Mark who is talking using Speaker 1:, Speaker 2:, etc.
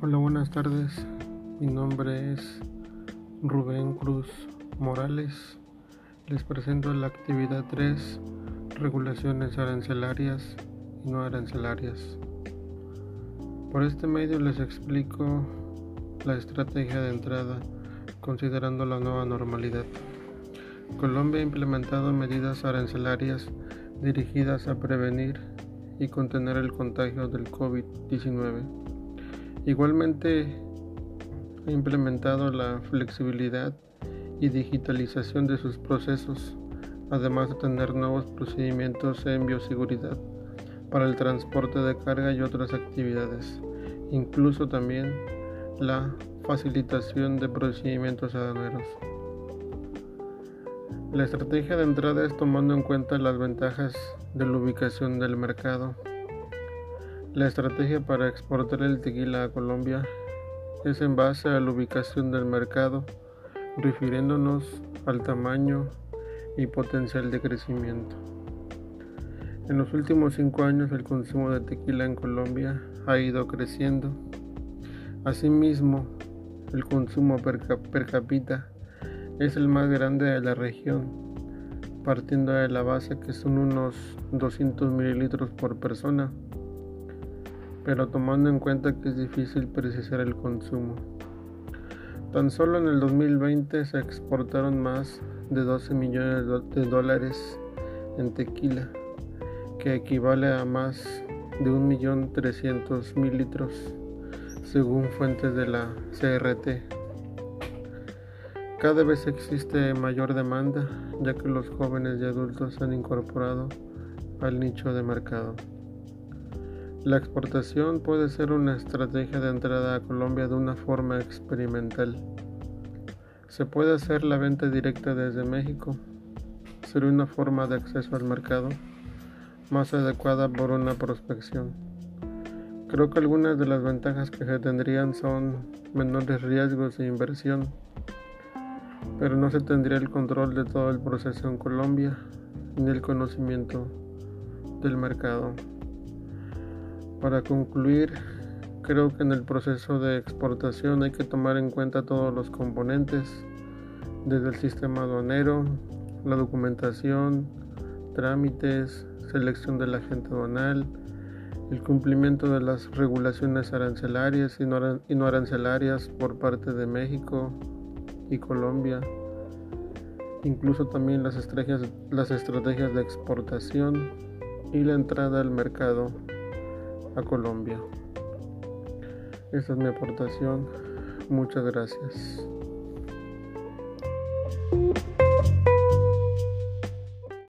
Speaker 1: Hola, buenas tardes. Mi nombre es Rubén Cruz Morales. Les presento la actividad 3, regulaciones arancelarias y no arancelarias. Por este medio les explico la estrategia de entrada considerando la nueva normalidad. Colombia ha implementado medidas arancelarias dirigidas a prevenir y contener el contagio del COVID-19 Igualmente ha implementado la flexibilidad y digitalización de sus procesos, además de tener nuevos procedimientos en bioseguridad para el transporte de carga y otras actividades, incluso también la facilitación de procedimientos aduaneros. La estrategia de entrada es tomando en cuenta las ventajas de la ubicación del mercado la estrategia para exportar el tequila a Colombia es en base a la ubicación del mercado, refiriéndonos al tamaño y potencial de crecimiento. En los últimos cinco años el consumo de tequila en Colombia ha ido creciendo. Asimismo, el consumo per, cápita es el más grande de la región, partiendo de la base que son unos 200 mililitros por persona pero tomando en cuenta que es difícil precisar el consumo. Tan solo en el 2020 se exportaron más de 12 millones de dólares en tequila, que equivale a más de 1.300.000 litros, según fuentes de la CRT. Cada vez existe mayor demanda, ya que los jóvenes y adultos se han incorporado al nicho de mercado. La exportación puede ser una estrategia de entrada a Colombia de una forma experimental. Se puede hacer la venta directa desde México. Sería una forma de acceso al mercado más adecuada por una prospección. Creo que algunas de las ventajas que se tendrían son menores riesgos de inversión, pero no se tendría el control de todo el proceso en Colombia ni el conocimiento del mercado. Para concluir, creo que en el proceso de exportación hay que tomar en cuenta todos los componentes, desde el sistema aduanero, la documentación, trámites, selección del agente aduanal, el cumplimiento de las regulaciones arancelarias y no arancelarias por parte de México y Colombia, incluso también las estrategias, las estrategias de exportación y la entrada al mercado a Colombia. Esa es mi aportación. Muchas gracias.